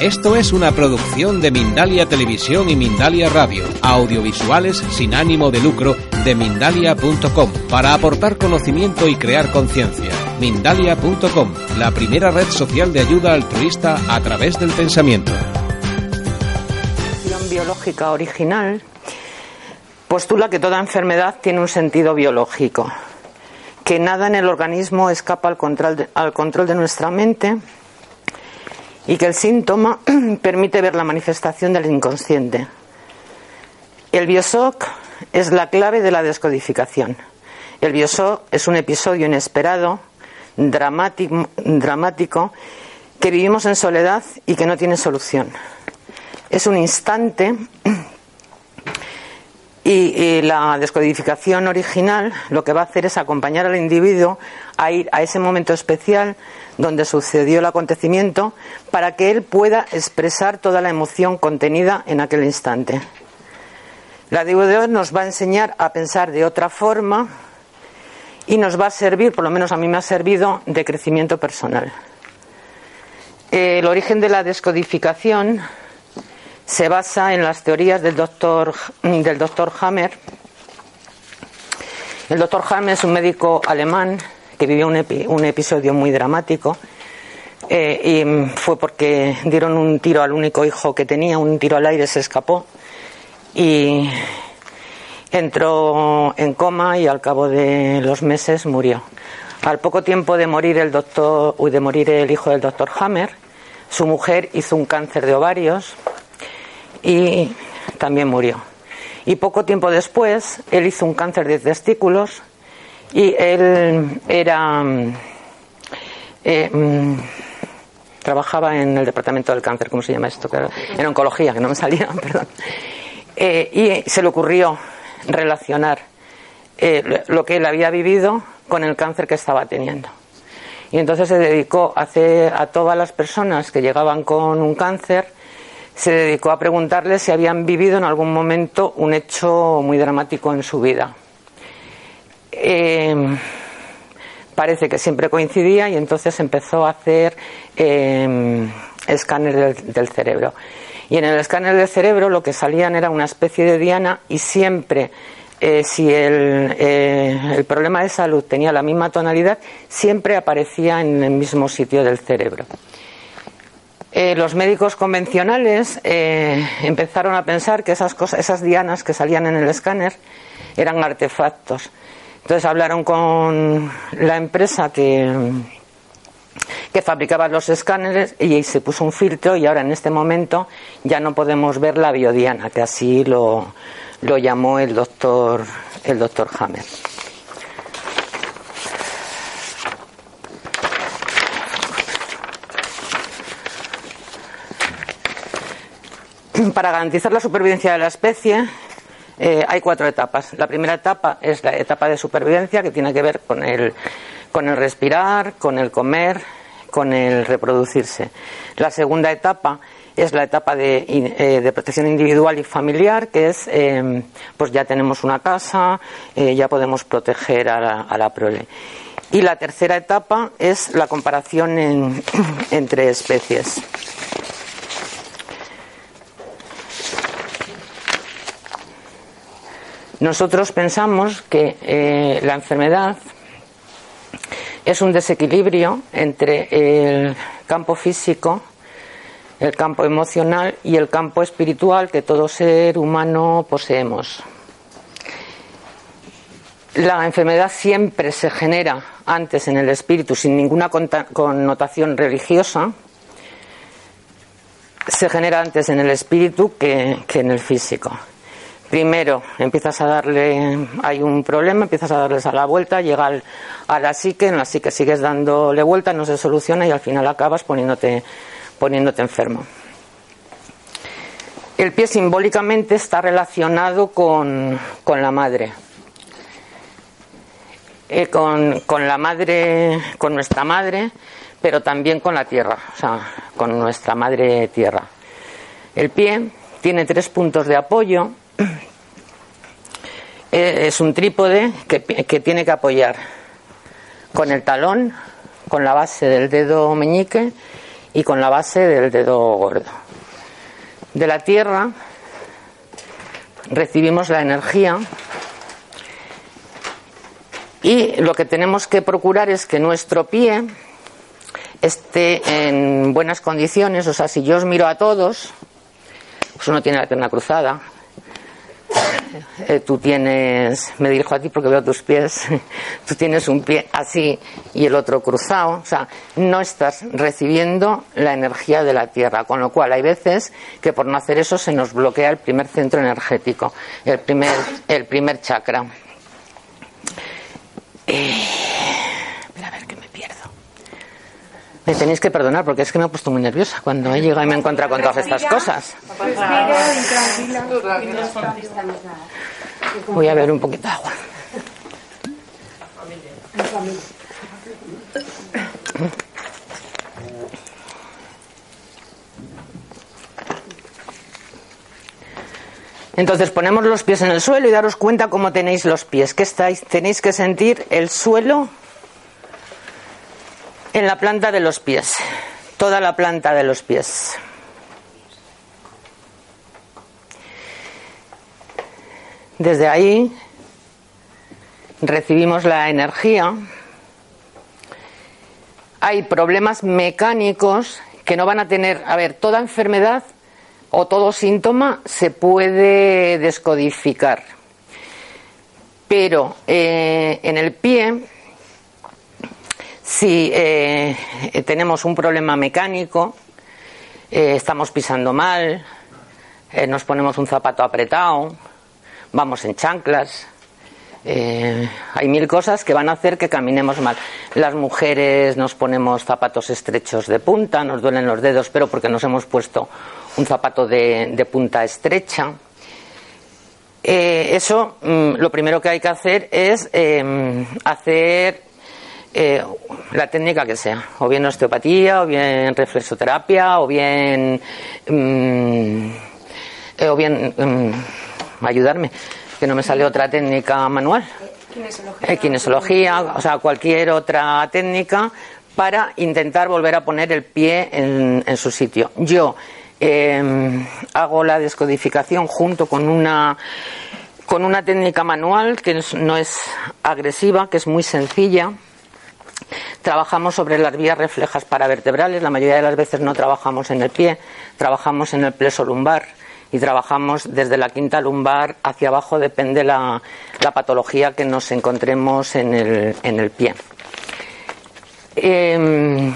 Esto es una producción de Mindalia Televisión y Mindalia Radio, audiovisuales sin ánimo de lucro de mindalia.com, para aportar conocimiento y crear conciencia. Mindalia.com, la primera red social de ayuda altruista a través del pensamiento. Biológica original postula que toda enfermedad tiene un sentido biológico, que nada en el organismo escapa al control de nuestra mente y que el síntoma permite ver la manifestación del inconsciente. El bioshock es la clave de la descodificación. El bioshock es un episodio inesperado, dramático, dramático, que vivimos en soledad y que no tiene solución. Es un instante y, y, la descodificación original lo que va a hacer es acompañar al individuo a ir a ese momento especial donde sucedió el acontecimiento para que él pueda expresar toda la emoción contenida en aquel instante. La DVD nos va a enseñar a pensar de otra forma y nos va a servir, por lo menos a mí me ha servido, de crecimiento personal. El origen de la descodificación se basa en las teorías del doctor, del doctor Hammer. El doctor Hammer es un médico alemán que vivió un, epi, un episodio muy dramático eh, y fue porque dieron un tiro al único hijo que tenía, un tiro al aire, se escapó y entró en coma y al cabo de los meses murió. Al poco tiempo de morir el doctor, de morir el hijo del doctor Hammer, su mujer hizo un cáncer de ovarios y también murió. Y poco tiempo después, él hizo un cáncer de testículos y él era. Eh, mm, trabajaba en el departamento del cáncer, ¿cómo se llama esto? En oncología, que no me salía, perdón. Eh, y se le ocurrió relacionar eh, lo que él había vivido con el cáncer que estaba teniendo. Y entonces se dedicó a, hacer, a todas las personas que llegaban con un cáncer, se dedicó a preguntarles si habían vivido en algún momento un hecho muy dramático en su vida. Eh, parece que siempre coincidía y entonces empezó a hacer eh, escáner del, cerebro. Y en el escáner del cerebro lo que salían era una especie de diana y siempre, eh, si el, eh, el, problema de salud tenía la misma tonalidad, siempre aparecía en el mismo sitio del cerebro. Eh, los médicos convencionales empezaron a pensar que esas, cosas, esas dianas que salían en el escáner eran artefactos. Entonces hablaron con la empresa que, que fabricaba los escáneres y se puso un filtro y ahora en este momento ya no podemos ver la biodiana, que así lo, lo llamó el doctor, el doctor Hammer. Para garantizar la supervivencia de la especie, eh, hay cuatro etapas. La primera etapa es la etapa de supervivencia, que tiene que ver con el, con el respirar, con el comer, con el reproducirse. La segunda etapa es la etapa de, eh, protección individual y familiar, que es, eh, pues ya tenemos una casa, eh, ya podemos proteger a la, prole. Y la tercera etapa es la comparación en, entre especies. Nosotros pensamos que eh, la enfermedad es un desequilibrio entre el campo físico, el campo emocional y el campo espiritual que todo ser humano poseemos. La enfermedad siempre se genera antes en el espíritu sin ninguna connotación religiosa, se genera antes en el espíritu que, que en el físico primero empiezas a darle, hay un problema, empiezas a darles a la vuelta, llega al, a la psique, en la psique sigues dándole vuelta, no se soluciona y al final acabas poniéndote poniéndote enfermo. El pie simbólicamente está relacionado con, la madre. Eh, con, con, la madre, con nuestra madre, pero también con la tierra, o sea, con nuestra madre tierra. El pie tiene tres puntos de apoyo. Eh, es un trípode que, que tiene que apoyar con el talón, con la base del dedo meñique y con la base del dedo gordo. De la tierra recibimos la energía y lo que tenemos que procurar es que nuestro pie esté en buenas condiciones, o sea, si yo os miro a todos, pues uno tiene la pierna cruzada, eh, tú tienes, me dirijo a ti porque veo tus pies, tú tienes un pie así y el otro cruzado, o sea, no estás recibiendo la energía de la Tierra, con lo cual hay veces que por no hacer eso se nos bloquea el primer centro energético, el primer, el primer chakra. Eh, a ver que me pierdo. Me tenéis que perdonar porque es que me he puesto muy nerviosa cuando he llegado y me he encontrado con todas estas cosas. Voy a ver un poquito de agua. Entonces ponemos los pies en el suelo y daros cuenta cómo tenéis los pies. Que estáis, tenéis que sentir el suelo en la planta de los pies, toda la planta de los pies. Desde ahí recibimos la energía. Hay problemas mecánicos que no van a tener, a ver, toda enfermedad o todo síntoma se puede descodificar. Pero eh, en el pie si eh, tenemos un problema mecánico, eh, estamos pisando mal, eh, nos ponemos un zapato apretado, vamos en chanclas, hay mil cosas que van a hacer que caminemos mal. Las mujeres nos ponemos zapatos estrechos de punta, nos duelen los dedos, pero porque nos hemos puesto un zapato de, punta estrecha. eso, mm, lo primero que hay que hacer es hacer eh, la técnica que sea, o bien osteopatía, o bien reflexoterapia, o bien. Mm, eh, o bien. Mm, ayudarme, que no me sale otra técnica manual. Kinesología. Eh, o sea, cualquier otra técnica para intentar volver a poner el pie en, su sitio. Yo em, hago la descodificación junto con una con una técnica manual que no es agresiva, que es muy sencilla Trabajamos sobre las vías reflejas paravertebrales, la mayoría de las veces no trabajamos en el pie, trabajamos en el pleso lumbar y trabajamos desde la quinta lumbar hacia abajo, depende la, la patología que nos encontremos en el, en el pie. Em,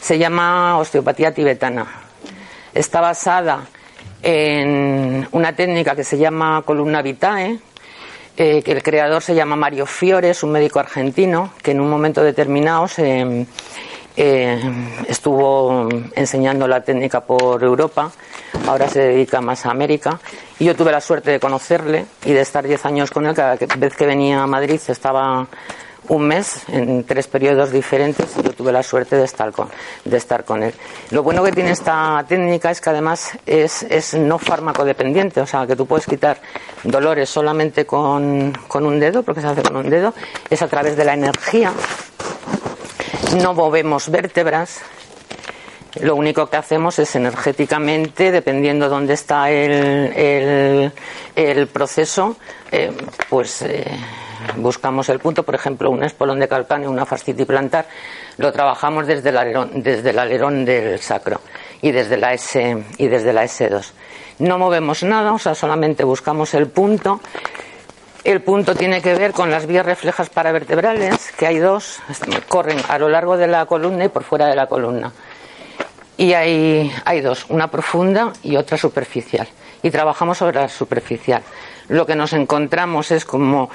se llama osteopatía tibetana. Está basada en una técnica que se llama columna vitae, eh, que el creador se llama Mario Fiore, es un médico argentino que en un momento determinado se, eh, estuvo enseñando la técnica por Europa, ahora se dedica más a América, y yo tuve la suerte de conocerle y de estar 10 años con él, cada vez que venía a Madrid estaba un mes en tres periodos diferentes y yo tuve la suerte de estar con, de estar con él. Lo bueno que tiene esta técnica es que además es, es no farmacodependiente, o sea que tú puedes quitar dolores solamente con, un dedo, porque se hace con un dedo, es a través de la energía. No movemos vértebras, lo único que hacemos es energéticamente, dependiendo dónde está el proceso, eh, pues eh, buscamos el punto, por ejemplo, un espolón de calcáneo, una fascitis plantar, lo trabajamos desde el alerón, desde el alerón del sacro y desde la S y desde la S2. No movemos nada, o sea, solamente buscamos el punto. El punto tiene que ver con las vías reflejas paravertebrales, que hay dos, corren a lo largo de la columna y por fuera de la columna. Y hay, hay dos, una profunda y otra superficial. Y trabajamos sobre la superficial lo que nos encontramos es como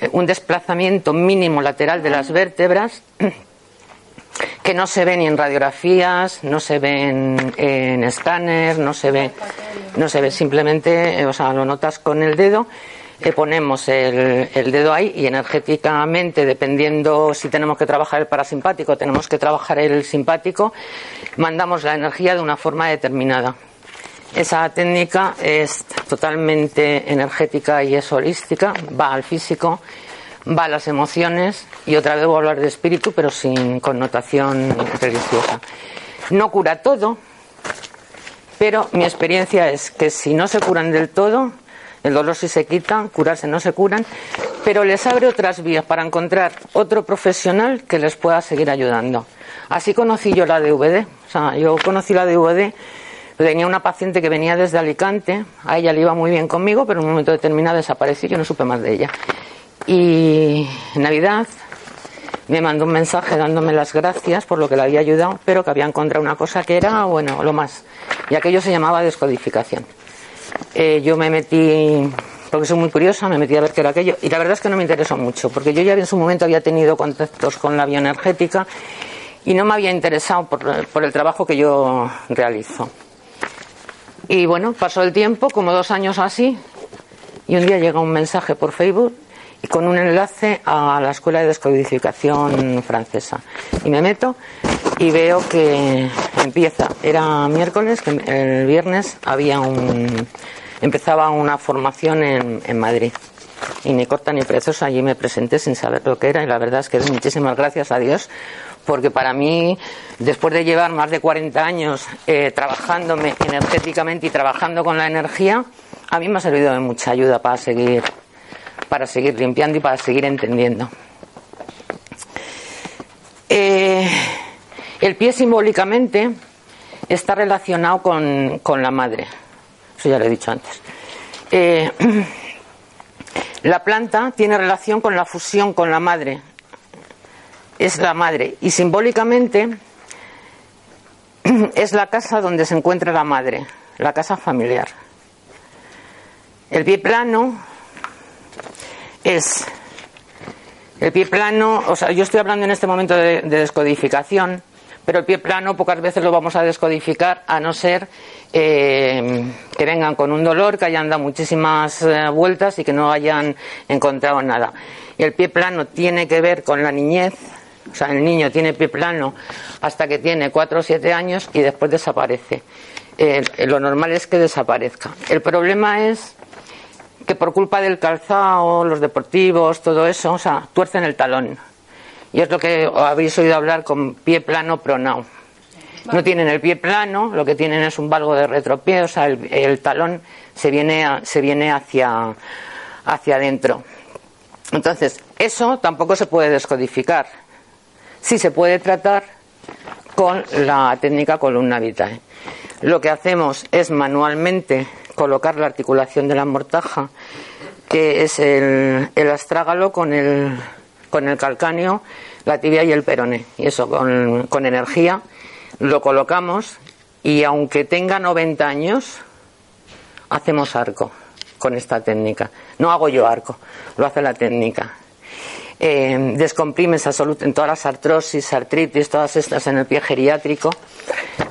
eh, un desplazamiento mínimo lateral de las vértebras que no se ve ni en radiografías, no se ve en, escáner, no se ve, no se ve simplemente, o sea, lo notas con el dedo que ponemos el, el, dedo ahí y energéticamente, dependiendo si tenemos que trabajar el parasimpático, tenemos que trabajar el simpático, mandamos la energía de una forma determinada. Esa técnica es totalmente energética y es holística, va al físico, va a las emociones y otra vez voy a hablar de espíritu, pero sin connotación religiosa. No cura todo, pero mi experiencia es que si no se curan del todo, el dolor sí se quita, curarse no se curan, pero les abre otras vías para encontrar otro profesional que les pueda seguir ayudando. Así conocí yo la DVD. O sea, yo conocí la DVD. Tenía una paciente que venía desde Alicante, a ella le iba muy bien conmigo, pero en un momento determinado desapareció y yo no supe más de ella. Y en Navidad me mandó un mensaje dándome las gracias por lo que le había ayudado, pero que había encontrado una cosa que era, bueno, lo más. Y aquello se llamaba descodificación. Eh, yo me metí, porque soy muy curiosa, me metí a ver qué era aquello, y la verdad es que no me interesó mucho, porque yo ya en su momento había tenido contactos con la bioenergética y no me había interesado por, por el trabajo que yo realizo. Y bueno, pasó el tiempo, como dos años así, y un día llega un mensaje por Facebook y con un enlace a la Escuela de Descodificación Francesa. Y me meto y veo que empieza, era miércoles, que el viernes había un, empezaba una formación en, en Madrid. Y ni corta ni preciosa, allí me presenté sin saber lo que era y la verdad es que doy muchísimas gracias a Dios porque para mí, después de llevar más de 40 años eh, trabajándome energéticamente y trabajando con la energía, a mí me ha servido de mucha ayuda para seguir para seguir limpiando y para seguir entendiendo. Eh, el pie simbólicamente está relacionado con, la madre, eso ya lo he dicho antes. Eh, la planta tiene relación con la fusión con la madre, es la madre, y simbólicamente es la casa donde se encuentra la madre, la casa familiar. El pie plano es el pie plano, o sea, yo estoy hablando en este momento de, descodificación, pero el pie plano pocas veces lo vamos a descodificar a no ser eh, que vengan con un dolor, que hayan dado muchísimas eh, vueltas y que no hayan encontrado nada. El pie plano tiene que ver con la niñez, o sea, el niño tiene pie plano hasta que tiene 4 o 7 años y después desaparece. Eh, lo normal es que desaparezca. El problema es que por culpa del calzado, los deportivos, todo eso, o sea, tuercen el talón. Y es lo que habéis oído hablar con pie plano pronao. No tienen el pie plano, lo que tienen es un valgo de retropié, o sea, el, talón se viene, se viene hacia, hacia adentro. Entonces, eso tampoco se puede descodificar. Sí se puede tratar con la técnica columna vitae. Lo que hacemos es manualmente colocar la articulación de la mortaja, que es el, astrágalo con el, con el calcáneo, la tibia y el perone. Y eso con, con energía lo colocamos y aunque tenga 90 años, hacemos arco con esta técnica. No hago yo arco, lo hace la técnica. Eh, descomprimes en todas las artrosis, artritis, todas estas en el pie geriátrico.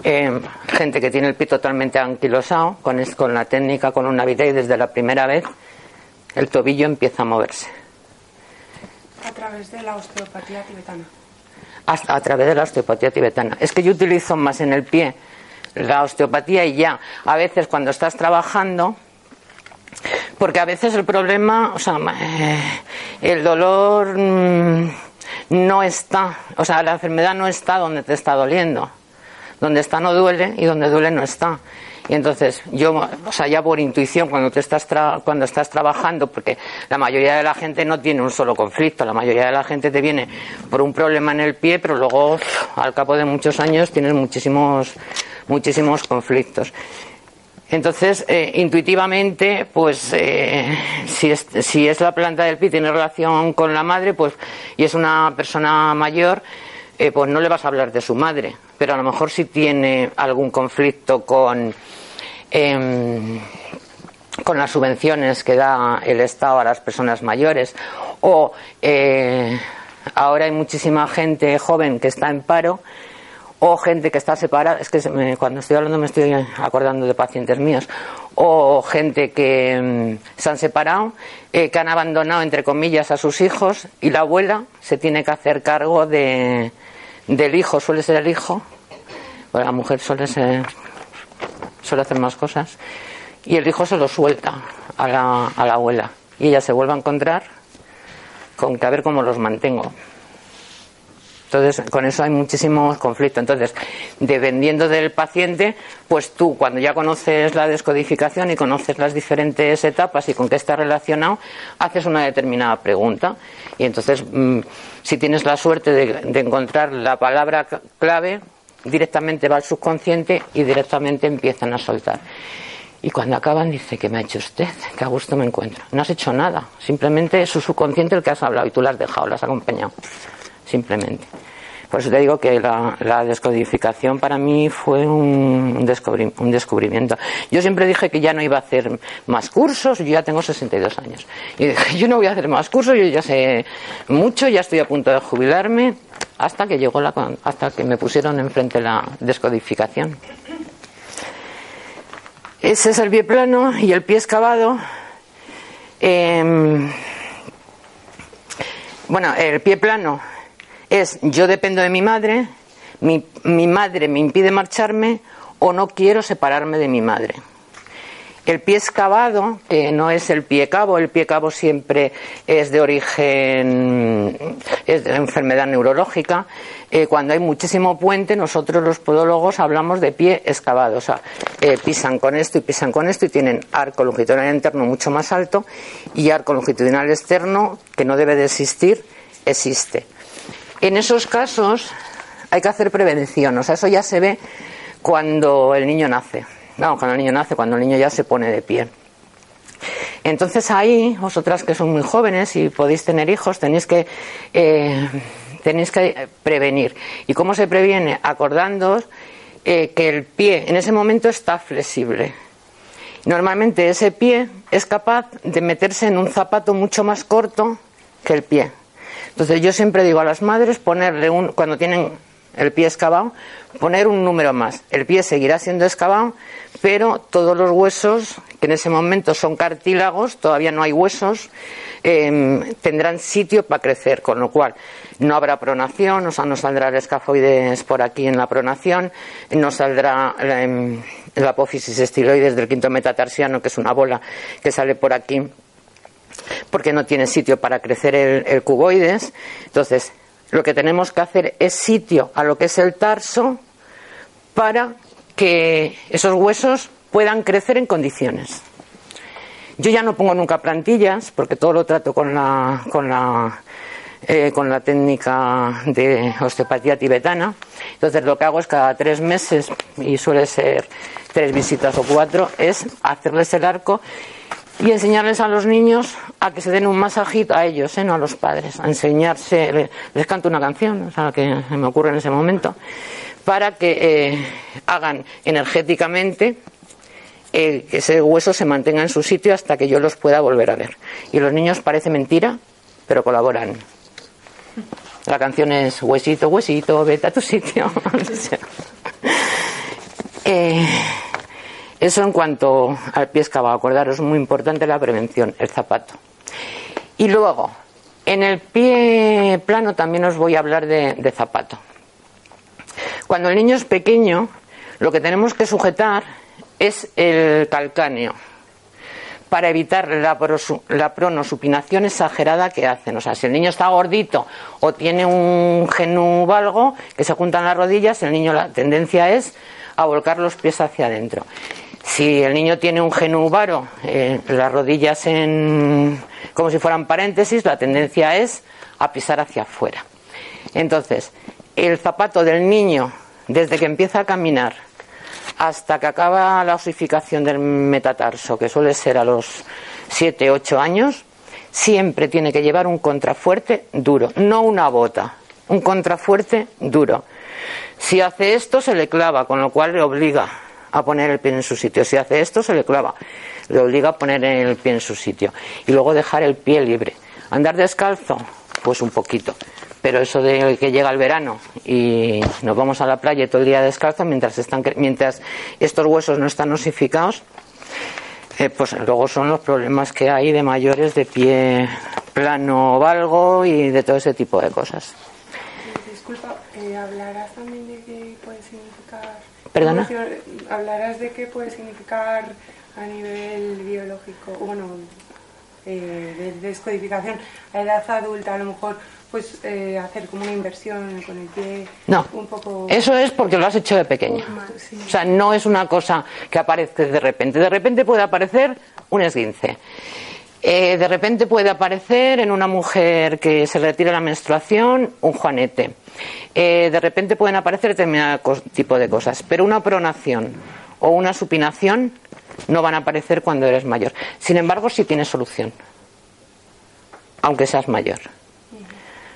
Eh, gente que tiene el pie totalmente anquilosado, con, con la técnica, con una vida y desde la primera vez el tobillo empieza a moverse. A través de la osteopatía tibetana. a través de la osteopatía tibetana. Es que yo utilizo más en el pie la osteopatía y ya. A veces cuando estás trabajando, porque a veces el problema, o sea, eh, el dolor mm, no está, o sea, la enfermedad no está donde te está doliendo. Donde está no duele y donde duele no está. Y entonces yo, o sea, ya por intuición, cuando, te estás cuando estás trabajando, porque la mayoría de la gente no tiene un solo conflicto, la mayoría de la gente te viene por un problema en el pie, pero luego al cabo de muchos años tienes muchísimos, muchísimos conflictos. Entonces, eh, intuitivamente, pues eh, si, es, si es la planta del pie tiene relación con la madre, pues y es una persona mayor, eh, pues no le vas a hablar de su madre, pero a lo mejor si tiene algún conflicto con em, con las subvenciones que da el Estado a las personas mayores. O ahora hay muchísima gente joven que está en paro o gente que está separada, es que cuando estoy hablando me estoy acordando de pacientes míos, o gente que mm, se han separado, eh, que han abandonado, entre comillas, a sus hijos y la abuela se tiene que hacer cargo de, del hijo, suele ser el hijo, bueno, la mujer suele ser, suele hacer más cosas, y el hijo se lo suelta a la, a la abuela y ella se vuelve a encontrar con que a ver cómo los mantengo. Entonces, con eso hay muchísimos conflictos. Entonces, dependiendo del paciente, pues tú, cuando ya conoces la descodificación y conoces las diferentes etapas y con qué está relacionado, haces una determinada pregunta. Y entonces, mm, si tienes la suerte de, encontrar la palabra clave, directamente va al subconsciente y directamente empiezan a soltar. Y cuando acaban dice, ¿qué me ha hecho usted? Que a gusto me encuentro. No has hecho nada, simplemente es su subconsciente el que has hablado y tú lo has dejado, lo has acompañado simplemente. Por eso te digo que la, descodificación para mí fue un, un, descubrimiento. Yo siempre dije que ya no iba a hacer más cursos, yo ya tengo 62 años. Y dije, yo no voy a hacer más cursos, yo ya sé mucho, ya estoy a punto de jubilarme, hasta que llegó la, hasta que me pusieron enfrente la descodificación. Ese es el pie plano y el pie excavado. Em, bueno, el pie plano es yo dependo de mi madre, mi, mi madre me impide marcharme o no quiero separarme de mi madre. El pie excavado, que no es el pie cabo, el pie cabo siempre es de origen, es de enfermedad neurológica. Eh, cuando hay muchísimo puente, nosotros los podólogos hablamos de pie excavado. O sea, eh, pisan con esto y pisan con esto y tienen arco longitudinal interno mucho más alto y arco longitudinal externo, que no debe de existir, existe. En esos casos hay que hacer prevención, o sea, eso ya se ve cuando el niño nace. No, cuando el niño nace, cuando el niño ya se pone de pie. Entonces ahí, vosotras que son muy jóvenes y podéis tener hijos, tenéis que, eh, tenéis que prevenir. ¿Y cómo se previene? Acordándoos eh, que el pie en ese momento está flexible. Normalmente ese pie es capaz de meterse en un zapato mucho más corto que el pie. Entonces yo siempre digo a las madres ponerle un, cuando tienen el pie excavado, poner un número más. El pie seguirá siendo excavado, pero todos los huesos, que en ese momento son cartílagos, todavía no hay huesos, em, tendrán sitio para crecer, con lo cual no habrá pronación, o sea, no saldrá el escafoides por aquí en la pronación, no saldrá la, em, apófisis estiloides del quinto metatarsiano, que es una bola que sale por aquí porque no tiene sitio para crecer el, cuboides. Entonces, lo que tenemos que hacer es sitio a lo que es el tarso para que esos huesos puedan crecer en condiciones. Yo ya no pongo nunca plantillas porque todo lo trato con la, con la, eh, con la técnica de osteopatía tibetana. Entonces lo que hago es cada tres meses, y suele ser tres visitas o cuatro, es hacerles el arco y enseñarles a los niños a que se den un masajito a ellos, ¿eh? no a los padres, a enseñarse, les, canto una canción, o sea, que me ocurre en ese momento, para que eh, hagan energéticamente eh, que ese hueso se mantenga en su sitio hasta que yo los pueda volver a ver. Y los niños parece mentira, pero colaboran. La canción es huesito, huesito, vete a tu sitio. eh, eso en cuanto al pie excavado, acordaros, muy importante la prevención, el zapato. Y luego, en el pie plano también os voy a hablar de, zapato. Cuando el niño es pequeño, lo que tenemos que sujetar es el calcáneo para evitar la, la, pronosupinación exagerada que hacen. O sea, si el niño está gordito o tiene un genuvalgo que se juntan las rodillas, el niño la tendencia es a volcar los pies hacia adentro. Si el niño tiene un genubaro, eh, las rodillas en, como si fueran paréntesis, la tendencia es a pisar hacia afuera. Entonces, el zapato del niño, desde que empieza a caminar hasta que acaba la osificación del metatarso, que suele ser a los 7, 8 años, siempre tiene que llevar un contrafuerte duro, no una bota, un contrafuerte duro. Si hace esto, se le clava, con lo cual le obliga a poner el pie en su sitio. Si hace esto, se le clava. Le obliga a poner el pie en su sitio. Y luego dejar el pie libre. Andar descalzo, pues un poquito. pero eso de que llega el verano y nos vamos a la playa todo el día descalza mientras, están, mientras estos huesos no están osificados, eh, pues luego son los problemas que hay de mayores de pie plano valgo y de todo ese tipo de cosas. Disculpa, eh, ¿hablarás también de qué puede significar? ¿Perdona? ¿Hablarás de qué puede significar a nivel biológico, bueno, eh, de descodificación a edad adulta, a lo mejor pues eh, hacer como una inversión con el pie no, un poco... eso es porque lo has hecho de pequeña. O sea, no es una cosa que aparece de repente. De repente puede aparecer un esguince. Eh, de repente puede aparecer en una mujer que se retira la menstruación un juanete. Eh, de repente pueden aparecer determinado tipo de cosas. Pero una pronación o una supinación no van a aparecer cuando eres mayor. Sin embargo, sí tienes solución. Aunque seas mayor.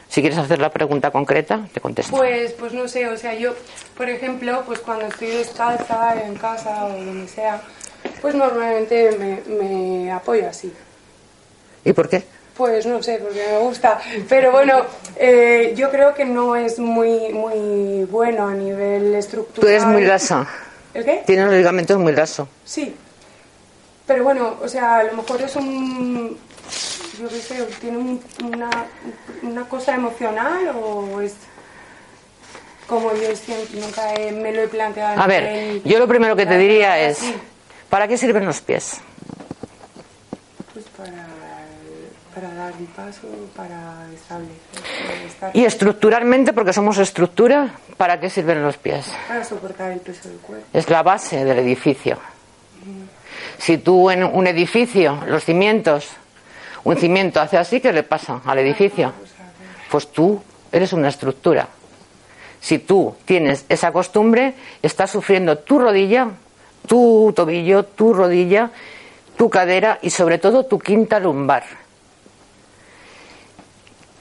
Si quieres hacer la pregunta concreta, te contesto. Pues, pues no sé, o sea, yo, por ejemplo, pues cuando estoy descalza en casa o donde sea, pues normalmente me, me apoyo así. ¿Y por qué? Pues no sé, porque me gusta. Pero bueno, eh, yo creo que no es muy, muy bueno a nivel estructural. Tú eres muy lasa. ¿El qué? Tienes los ligamentos muy lasos. Sí. Pero bueno, o sea, a lo mejor es un yo qué sé, tiene una, una cosa emocional o es como yo siempre, nunca me lo he planteado. A ver, yo lo primero que te diría es, ¿para qué sirven los pies? Pues para, para dar un paso, para establecer. y estructuralmente, porque somos estructura, ¿para qué sirven los pies? Para soportar el peso del cuerpo. Es la base del edificio. Si tú en un edificio, los cimientos, un cimiento hace así, ¿qué le pasa al edificio? Pues tú eres una estructura. Si tú tienes esa costumbre, estás sufriendo tu rodilla, tu tobillo, tu rodilla, tu cadera y sobre todo tu quinta lumbar,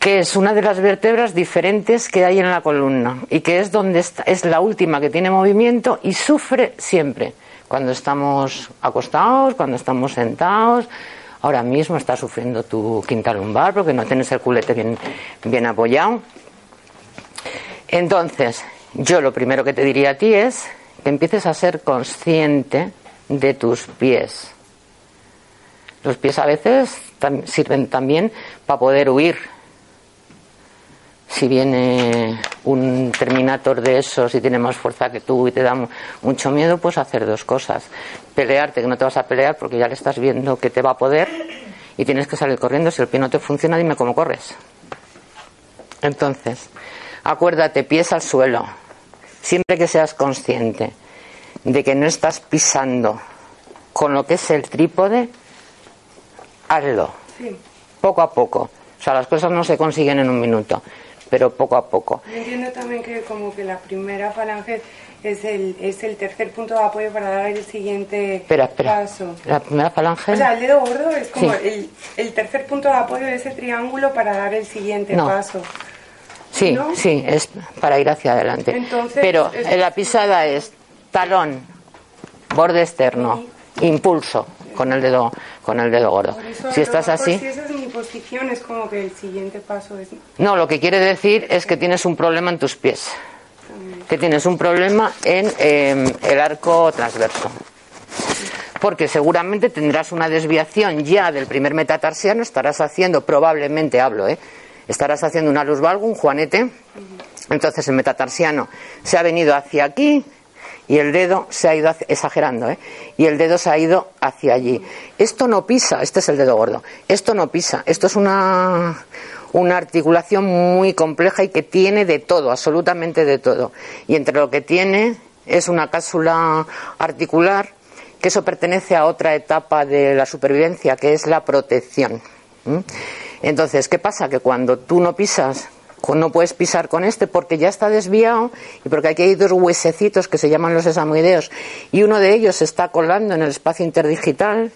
que es una de las vértebras diferentes que hay en la columna y que es donde está, es la última que tiene movimiento y sufre siempre cuando estamos acostados, cuando estamos sentados, ahora mismo estás sufriendo tu quinta lumbar porque no tienes el culete bien, bien apoyado. Entonces, yo lo primero que te diría a ti es que empieces a ser consciente de tus pies. Los pies a veces sirven también para poder huir. Si viene un Terminator de esos y tiene más fuerza que tú y te da mucho miedo, pues hacer dos cosas pelearte, que no te vas a pelear porque ya le estás viendo que te va a poder y tienes que salir corriendo. Si el pie no te funciona, dime cómo corres. Entonces, acuérdate, pies al suelo. Siempre que seas consciente de que no estás pisando con lo que es el trípode, hazlo. Poco a poco. O sea, las cosas no se consiguen en un minuto, pero poco a poco. entiendo también que como que la primera falange es el, es el tercer punto de apoyo para dar el siguiente espera, espera. paso. La primera falange. O sea, el dedo gordo es como el, el, tercer punto de apoyo de ese triángulo para dar el siguiente paso. Sí, sí, es para ir hacia adelante. Entonces, Pero en la pisada es talón, borde externo, impulso con el dedo con el dedo gordo. si estás así. Si es es como que el siguiente paso es. No, lo que quiere decir es que tienes un problema en tus pies que tienes un problema en em, el arco transverso. Porque seguramente tendrás una desviación ya del primer metatarsiano, estarás haciendo, probablemente hablo, ¿eh? estarás haciendo una luz valgo, un juanete. Entonces el metatarsiano se ha venido hacia aquí y el dedo se ha ido exagerando, ¿eh? y el dedo se ha ido hacia allí. Esto no pisa, este es el dedo gordo. Esto no pisa, esto es una una articulación muy compleja y que tiene de todo, absolutamente de todo. Y entre lo que tiene es una cápsula articular, que eso pertenece a otra etapa de la supervivencia, que es la protección. Entonces, ¿qué pasa? Que cuando tú no pisas, no puedes pisar con este porque ya está desviado y porque aquí hay dos huesecitos que se llaman los esamoideos y uno de ellos se está colando en el espacio interdigital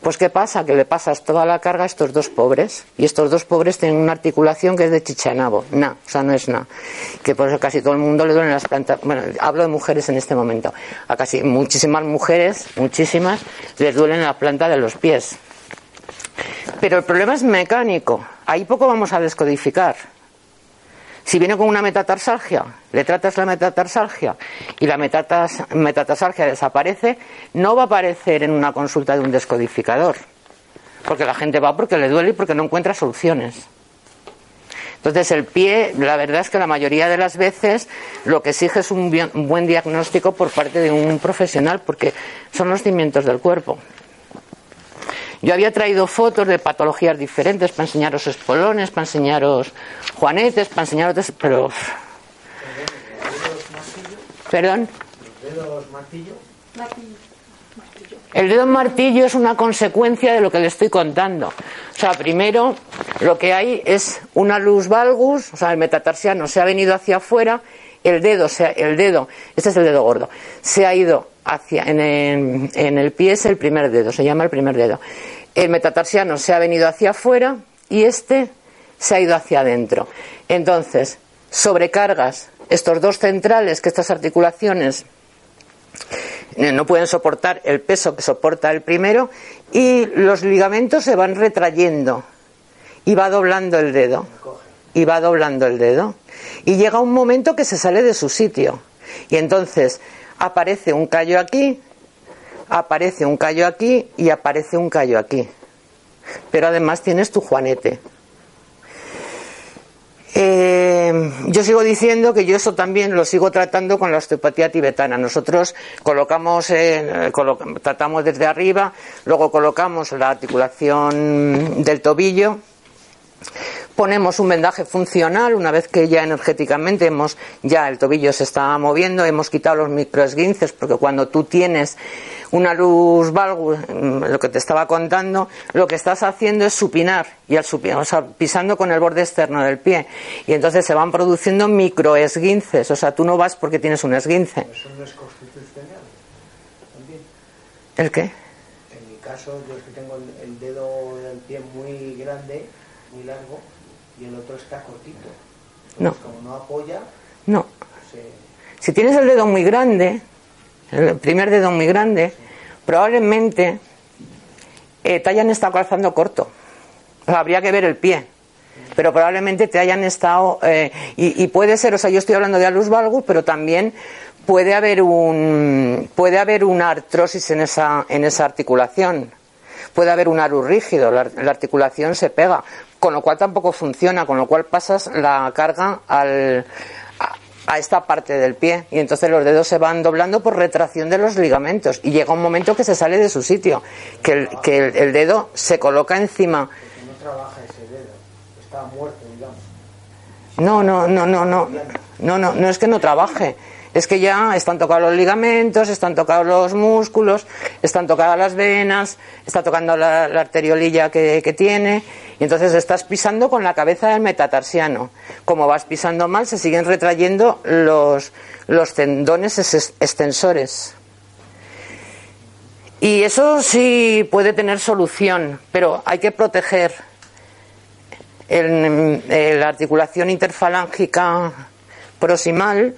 pues ¿qué pasa? Que le pasas toda la carga a estos dos pobres. Y estos dos pobres tienen una articulación que es de chichanabo. Na, o sea, no es nada. Que por eso casi todo el mundo le duelen las plantas. Bueno, hablo de mujeres en este momento. A casi muchísimas mujeres, muchísimas, les duelen la planta de los pies. Pero el problema es mecánico. Ahí poco vamos a descodificar. Si viene con una metatarsalgia, le tratas la metatarsalgia y la metatarsalgia desaparece, no va a aparecer en una consulta de un descodificador. Porque la gente va porque le duele y porque no encuentra soluciones. Entonces el pie, la verdad es que la mayoría de las veces lo que exige es un, buen diagnóstico por parte de un profesional porque son los cimientos del cuerpo. Yo había traído fotos de patologías diferentes para enseñaros espolones, para enseñaros juanetes, para enseñaros... Pero... ¿Perdón? ¿Los dedos martillo? El dedo martillo es una consecuencia de lo que le estoy contando. O sea, primero lo que hay es una luz valgus, o sea, el metatarsiano se ha venido hacia afuera, el dedo, sea, el dedo, este es el dedo gordo, se ha ido hacia, en el, en el pie es el primer dedo, se llama el primer dedo. El metatarsiano se ha venido hacia afuera y este se ha ido hacia adentro. Entonces, sobrecargas estos dos centrales, que estas articulaciones eh, no pueden soportar el peso que soporta el primero y los ligamentos se van retrayendo y va doblando el dedo y va doblando el dedo y llega un momento que se sale de su sitio y entonces aparece un callo aquí aparece un callo aquí y aparece un callo aquí. Pero además tienes tu juanete. Eh, yo sigo diciendo que yo eso también lo sigo tratando con la osteopatía tibetana. Nosotros colocamos, tratamos desde arriba, luego colocamos la articulación del tobillo, ponemos un vendaje funcional una vez que ya energéticamente hemos ya el tobillo se está moviendo hemos quitado los microesguinces porque cuando tú tienes una luz valgus mm, lo que te estaba contando lo que estás haciendo es supinar y al supinar o sea pisando con el borde externo del pie y entonces se van produciendo microesguinces o sea tú no vas porque tienes un esguince. Eso no es constitucional también. El qué en mi caso yo es que tengo el dedo del pie muy grande muy largo y el otro está cortito. no. Como no apoya. No. Si tienes el dedo muy grande, el primer dedo muy grande, probablemente eh, te hayan estado calzando corto. habría que ver el pie. Pero probablemente te hayan estado. Eh, y, puede ser, o sea, yo estoy hablando de alus valgus, pero también puede haber un puede haber una artrosis en esa en esa articulación puede haber un alus rígido la, articulación se pega con lo cual tampoco funciona, con lo cual pasas la carga al, a, esta parte del pie y entonces los dedos se van doblando por retracción de los ligamentos y llega un momento que se sale de su sitio, que el, que el, dedo se coloca encima. No trabaja ese dedo, está muerto, digamos. No, no, no, no, no, no, no, no es que no trabaje es que ya están tocados los ligamentos, están tocados los músculos, están tocadas las venas, está tocando la, arteriolilla que, tiene, y entonces estás pisando con la cabeza del metatarsiano. Como vas pisando mal, se siguen retrayendo los, los tendones extensores. Y eso sí puede tener solución, pero hay que proteger la articulación interfalángica proximal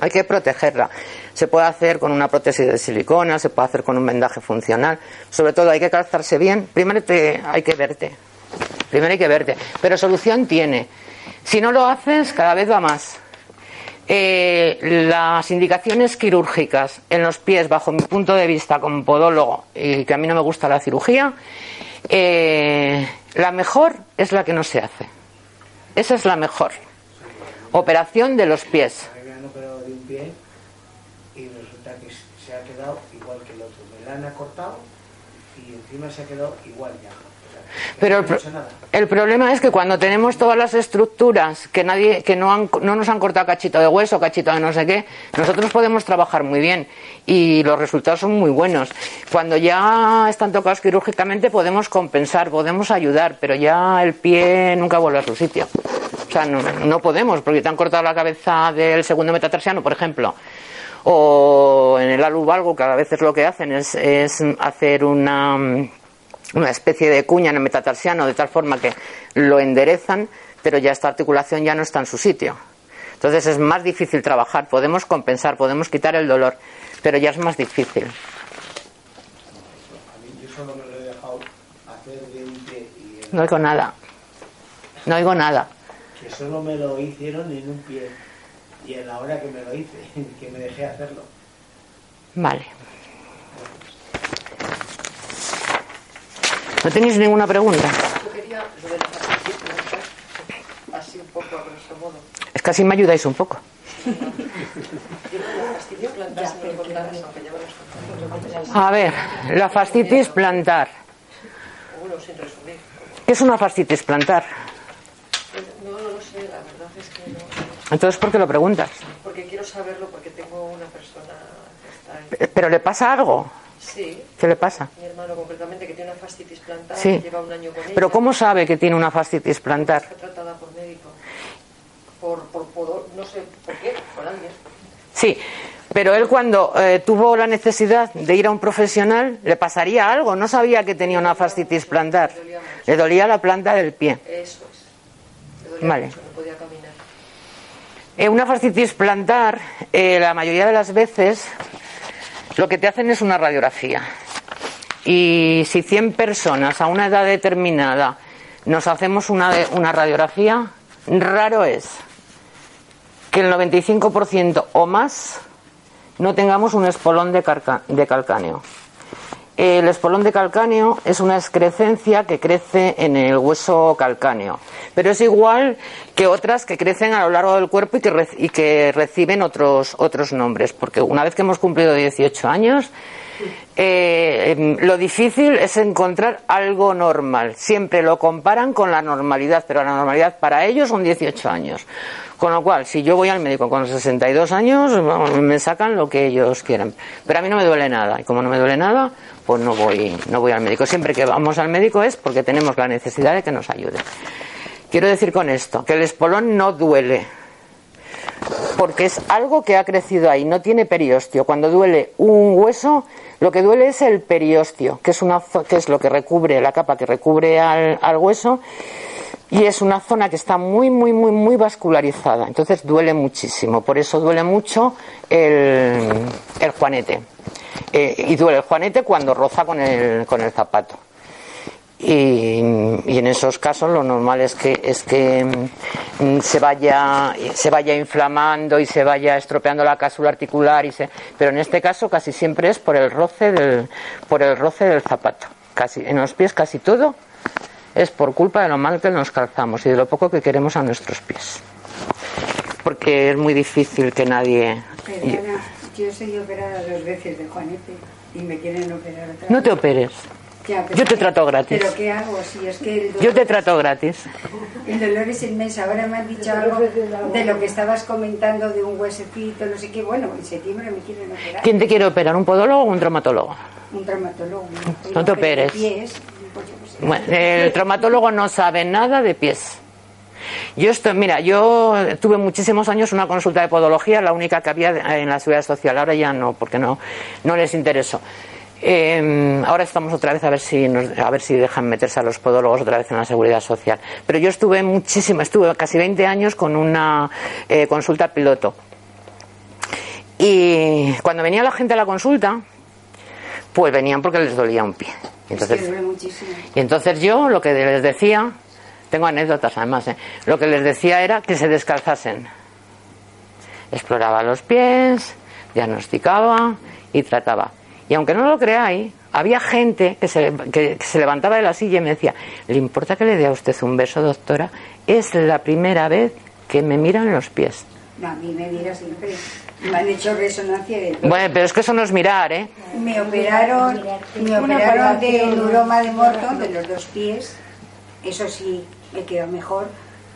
hay que protegerla. Se puede hacer con una prótesis de silicona, se puede hacer con un vendaje funcional. Sobre todo hay que calzarse bien. Primero te, hay que verte. Primero hay que verte. Pero solución tiene. Si no lo haces, cada vez va más. Eh, las indicaciones quirúrgicas en los pies, bajo mi punto de vista como podólogo, y que a mí no me gusta la cirugía, eh, la mejor es la que no se hace. Esa es la mejor. Operación de los pies pie y resulta que se ha quedado igual que el otro. Me la han acortado y encima se ha quedado igual ya. Pero el, problema es que cuando tenemos todas las estructuras que nadie que no, han, no nos han cortado cachito de hueso, cachito de no sé qué, nosotros podemos trabajar muy bien y los resultados son muy buenos. Cuando ya están tocados quirúrgicamente podemos compensar, podemos ayudar, pero ya el pie nunca vuelve a su sitio. O sea, no, podemos, porque te han cortado la cabeza del segundo metatarsiano, por ejemplo. O en el aluvalgo, que a veces lo que hacen es, hacer una, una especie de cuña en el metatarsiano de tal forma que lo enderezan, pero ya esta articulación ya no está en su sitio. Entonces es más difícil trabajar. Podemos compensar, podemos quitar el dolor, pero ya es más difícil. No oigo nada. No oigo nada. Que solo me lo hicieron en un pie. Y en la hora que me lo hice, que me dejé hacerlo. Vale. ¿No tenéis ninguna pregunta? Yo quería lo de la fascitis plantar, así un poco a grosso modo. Es que así me ayudáis un poco. A ver, la fascitis plantar. ¿Qué es una fascitis plantar? Pues No, no lo sé, la verdad es que no. Entonces, ¿por qué lo preguntas? Porque quiero saberlo, porque tengo una persona que está. ¿Pero le pasa algo? Sí, ¿Qué le pasa? mi hermano concretamente, que tiene una fascitis plantar, Sí. lleva un año con ella. ¿Pero cómo sabe que tiene una fascitis plantar? Está tratada por médico. Por, por, por- no sé por qué, por alguien. Sí, pero él cuando eh, tuvo la necesidad de ir a un profesional, le pasaría algo. No sabía que tenía una fascitis plantar. Le dolía la planta del pie. Eso es. Le dolía Vale. mucho, no podía caminar. Eh, una fascitis plantar, eh, la mayoría de las veces, lo que te hacen es una radiografía. Y si 100 personas a una edad determinada nos hacemos una, radiografía, raro es que el 95% o más no tengamos un espolón de calcáneo. El espolón de calcáneo es una excrescencia que crece en el hueso calcáneo, pero es igual que otras que crecen a lo largo del cuerpo y que, reciben otros, otros nombres, porque una vez que hemos cumplido 18 años, eh, lo difícil es encontrar algo normal. Siempre lo comparan con la normalidad, pero la normalidad para ellos son 18 años. Con lo cual, si yo voy al médico con 62 años, me sacan lo que ellos quieran. Pero a mí no me duele nada. Y como no me duele nada, pues no voy, no voy al médico. Siempre que vamos al médico es porque tenemos la necesidad de que nos ayude. Quiero decir con esto que el espolón no duele porque es algo que ha crecido ahí, no tiene periostio. Cuando duele un hueso, lo que duele es el periostio, que es, una, que es lo que recubre, la capa que recubre al, hueso, y es una zona que está muy, muy, muy, muy vascularizada. Entonces duele muchísimo. Por eso duele mucho el juanete. Eh, y duele el juanete cuando roza con el, con el zapato. Y, y en esos casos lo normal es que es que mm, se vaya se vaya inflamando y se vaya estropeando la cápsula articular y se, pero en este caso casi siempre es por el roce del por el roce del zapato. Casi en los pies casi todo es por culpa de lo mal que nos calzamos y de lo poco que queremos a nuestros pies. Porque es muy difícil que nadie yo soy operada dos veces de Juanete y me quieren operar otra no vez. te operes Ya, yo te ¿qué- trato gratis. ¿Pero qué hago? Si es que el dolor, yo te trato gratis el dolor es inmenso. Ahora me han dicho algo de lo que estabas comentando de un huesecito, no sé qué. Bueno, en septiembre me quieren operar. ¿quién te quiere operar un podólogo o un traumatólogo? Un traumatólogo. No te operes. Pies, pues sé. Bueno, el traumatólogo no sabe nada de pies. Yo estoy, mira, yo tuve muchísimos años una consulta de podología, la única que había en la seguridad social. Ahora ya no, porque no, no les interesó. Eh, ahora estamos otra vez a ver si nos- a ver si dejan meterse a los podólogos otra vez en la seguridad social. Pero yo estuve muchísimo, estuve casi 20 años con una eh, consulta piloto. Y cuando venía la gente a la consulta, pues venían porque les dolía un pie. Entonces, y entonces yo lo que les decía, tengo anécdotas además, ¿eh? lo que les decía era que se descalzasen. Exploraba los pies, diagnosticaba y trataba. Y aunque no lo creáis, había gente que se, que- que se levantaba de la silla y me decía, ¿le importa que le dé a usted un beso, doctora? Es la primera vez que me miran los pies. No, a mí me mira siempre. Me han hecho resonancia de todo. Bueno, pero es que eso no es mirar, ¿eh? Me operaron, me operaron de neuroma de Morton, de los dos pies. Eso sí, me quedó mejor.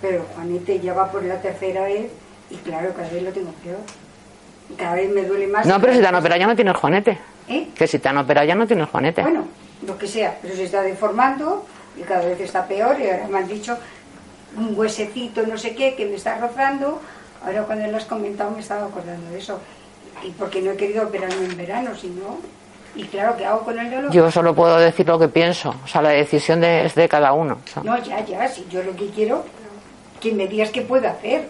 Pero Juanete ya va por la tercera vez y claro, cada vez lo tengo peor. Cada vez me duele más. No, pero si te han operado ya no tienes juanete. ¿Eh? Que si te han operado ya no tienes juanete. Bueno, lo que sea, pero se está deformando y cada vez está peor y ahora me han dicho un huesecito, no sé qué, que me está rozando. Ahora cuando lo has comentado me estaba acordando de eso. Y porque no he querido operarme en verano, si no... Y claro, ¿qué hago con el dolor? Yo solo puedo decir lo que pienso. O sea, la decisión de- es de cada uno. o sea. No, ya, ya, si yo lo que quiero, que me digas qué puedo hacer.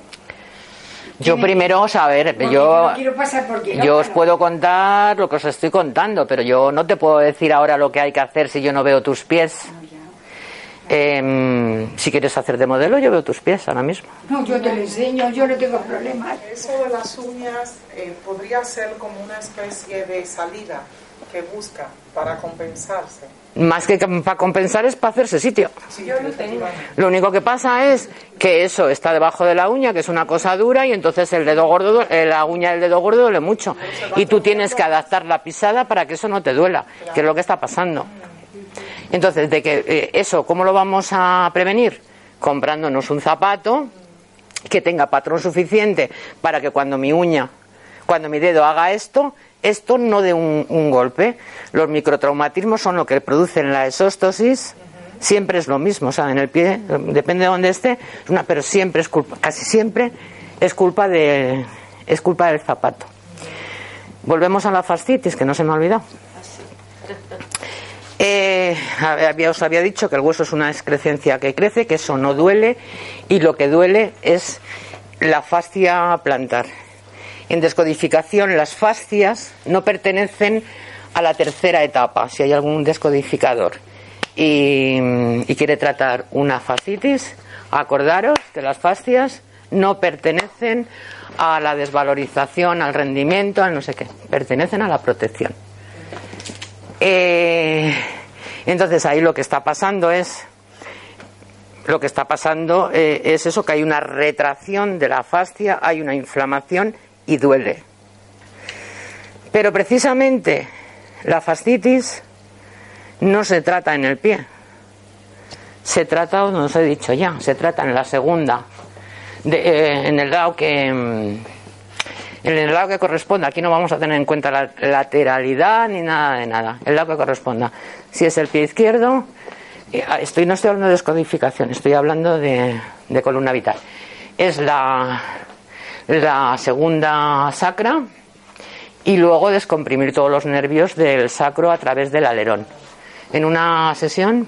Yo me- primero, o sea, a ver, Porque yo, no quiero pasar por yo os puedo contar lo que os estoy contando, pero yo no te puedo decir ahora lo que hay que hacer si yo no veo tus pies. No, ya. Em, si quieres hacer de modelo, yo veo tus pies ahora mismo. No, yo te lo enseño, yo no tengo problemas. Eso de las uñas eh, podría ser como una especie de salida que busca para compensarse. Más que para compensar es para hacerse sitio. Yo lo tengo. Lo único que pasa es que eso está debajo de la uña, que es una cosa dura, y entonces el dedo gordo, eh, la uña del dedo gordo duele mucho. Y tú tienes que adaptar la pisada para que eso no te duela, que es lo que está pasando. Entonces, de que eh, eso, ¿cómo lo vamos a prevenir? Comprándonos un zapato que tenga patrón suficiente para que cuando mi uña, cuando mi dedo haga esto, esto no dé un, un golpe. Los microtraumatismos son lo que producen la exóstosis. Siempre es lo mismo, o sea, en el pie, depende de dónde esté, es una- pero siempre es culpa, casi siempre es culpa de, es culpa del zapato. Volvemos a la fascitis, que no se me ha olvidado. Eh, había, os había dicho que el hueso es una excrescencia que crece, que eso no duele y lo que duele es la fascia plantar. En descodificación, las fascias no pertenecen a la tercera etapa, si hay algún descodificador y, y quiere tratar una fascitis, acordaros que las fascias no pertenecen a la desvalorización, al rendimiento, al no sé qué, pertenecen a la protección. Eh, entonces ahí lo que está pasando es lo que está pasando eh, es eso que hay una retracción de la fascia, hay una inflamación y duele. Pero precisamente la fascitis no se trata en el pie. Se trata, no os he dicho ya, se trata en la segunda, de, eh, en el lado que mm, en el lado que corresponda. Aquí no vamos a tener en cuenta la lateralidad ni nada de nada. El lado que corresponda. Si es el pie izquierdo, eh, estoy no estoy hablando de descodificación, estoy hablando de columna vital. Es la, la segunda sacra y luego descomprimir todos los nervios del sacro a través del alerón. En una sesión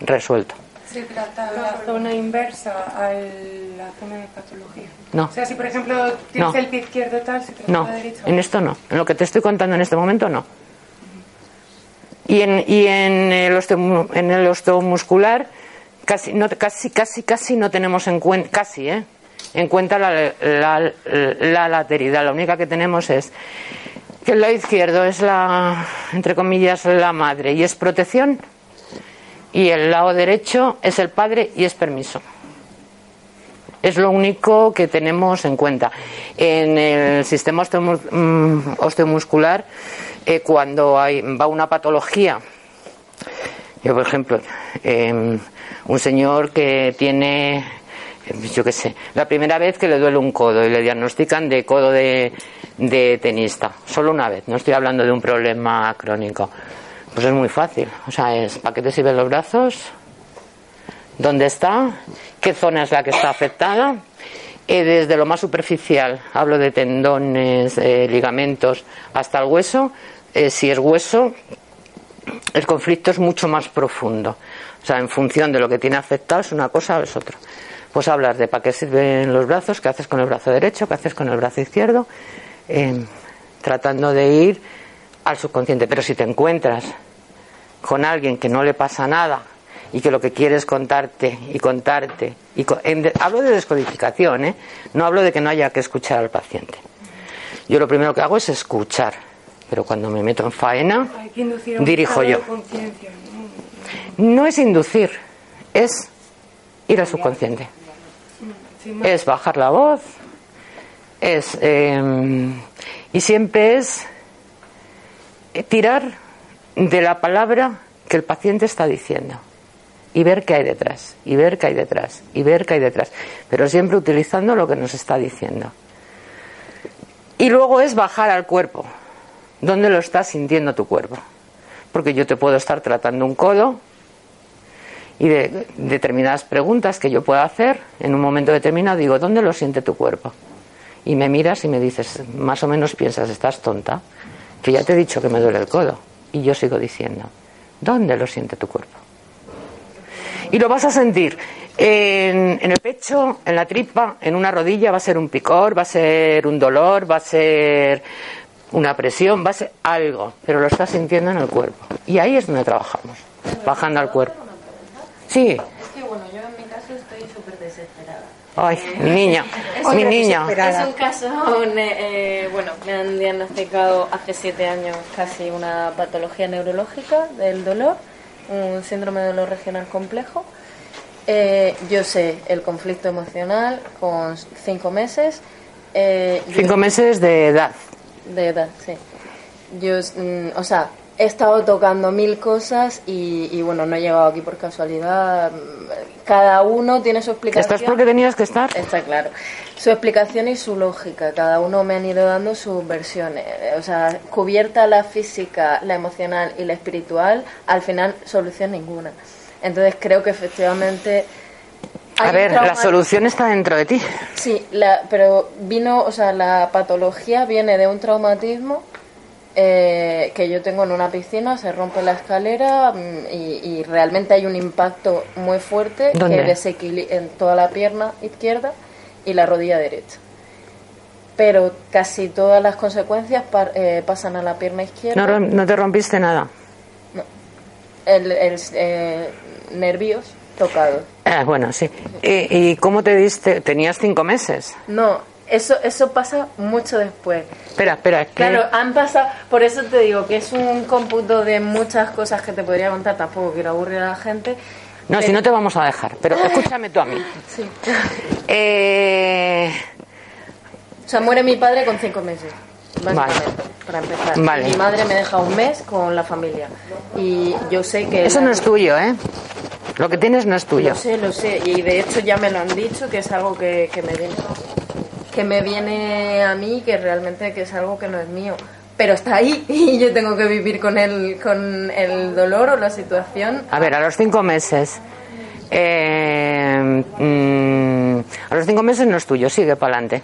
resuelto. Se trata la zona inversa a la zona de patología. No. O sea, si por ejemplo tienes No. el pie izquierdo tal, se trata No, la derecha. en esto no. En lo que te estoy contando en este momento no. Y en, y en, el, osteo- en el osteomuscular casi, no, casi, casi, casi no tenemos en cuenta, casi, ¿eh? En cuenta la, la, la lateridad. La única que tenemos es que el lado izquierdo es la, entre comillas, la madre y es protección. Y el lado derecho es el padre y es permiso. Es lo único que tenemos en cuenta. En el sistema mm, osteomuscular, eh, cuando hay, va una patología, yo por ejemplo, eh, un señor que tiene, yo qué sé, la primera vez que le duele un codo y le diagnostican de codo de, de tenista, solo una vez, no estoy hablando de un problema crónico. Pues es muy fácil, o sea, es ¿para qué te sirven los brazos? dónde está, qué zona es la que está afectada. Eh, desde lo más superficial, hablo de tendones, eh, ligamentos, hasta el hueso. Eh, si es hueso, el conflicto es mucho más profundo. O sea, en función de lo que tiene afectado, es una cosa o es otra. Pues hablas de para qué sirven los brazos, qué haces con el brazo derecho, qué haces con el brazo izquierdo, eh, tratando de ir al subconsciente. Pero si te encuentras con alguien que no le pasa nada y que lo que quiere es contarte y contarte. Y co- en de- hablo de descodificación, ¿eh? no hablo de que no haya que escuchar al paciente. Yo lo primero que hago es escuchar, pero cuando me meto en faena, dirijo yo. No es inducir, es ir al subconsciente. Es bajar la voz, es. eh, y siempre es eh, tirar de la palabra que el paciente está diciendo y ver qué hay detrás, y ver qué hay detrás, y ver qué hay detrás, pero siempre utilizando lo que nos está diciendo. Y luego es bajar al cuerpo, ¿dónde lo está sintiendo tu cuerpo? Porque yo te puedo estar tratando un codo y de determinadas preguntas que yo pueda hacer en un momento determinado digo, ¿dónde lo siente tu cuerpo? Y me miras y me dices, más o menos piensas, estás tonta, que ya te he dicho que me duele el codo. Y yo sigo diciendo, ¿dónde lo siente tu cuerpo? Y lo vas a sentir en, el pecho, en la tripa, en una rodilla, va a ser un picor, va a ser un dolor, va a ser una presión, va a ser algo, pero lo estás sintiendo en el cuerpo. Y ahí es donde trabajamos, bajando al cuerpo. Sí. Es que bueno, yo en mi caso estoy súper desesperada. Ay, mi niña, Es mi un- niña. Es un caso, eh, bueno, me han diagnosticado hace siete años casi una patología neurológica del dolor, un síndrome de dolor regional complejo. Eh, yo sé el conflicto emocional con cinco meses. eh, yo- Cinco meses de edad. de edad, sí. Yo, mm, o sea, he estado tocando mil cosas y, y, bueno, no he llegado aquí por casualidad. Cada uno tiene su explicación. ¿Estás porque tenías que estar? Está claro. Su explicación y su lógica. Cada uno me han ido dando sus versiones. O sea, cubierta la física, la emocional y la espiritual, al final solución ninguna. Entonces creo que efectivamente... A ver, la solución está dentro de ti. Sí, la, pero vino, o sea, la patología viene de un traumatismo eh, que yo tengo en una piscina, se rompe la escalera mm, y, y realmente hay un impacto muy fuerte ¿Dónde? que desequilibra en toda la pierna izquierda y la rodilla derecha. Pero casi todas las consecuencias par- eh, pasan a la pierna izquierda. No, no te rompiste nada. el, el, eh, nervios tocados. Ah, bueno, sí. ¿Y, y cómo te diste? Tenías cinco meses. No, eso, eso pasa mucho después. Espera, espera. que- Claro, han pasado, por eso te digo que es un cómputo de muchas cosas que te podría contar, tampoco quiero aburrir a la gente. No, si no te vamos a dejar. Pero escúchame tú a mí. Sí. Eh, O sea, muere mi padre con cinco meses, básicamente, para empezar. Vale. Mi madre me deja un mes con la familia. Y yo sé que... eso no es tuyo, ¿eh? Lo que tienes no es tuyo. Lo sé, lo sé. Y de hecho ya me lo han dicho, que es algo que, que me viene que me viene a mí, que realmente que es algo que no es mío. Pero está ahí y yo tengo que vivir con el, con el dolor o la situación. A ver, a los cinco meses. eh, mm, a los cinco meses no es tuyo, sigue para adelante.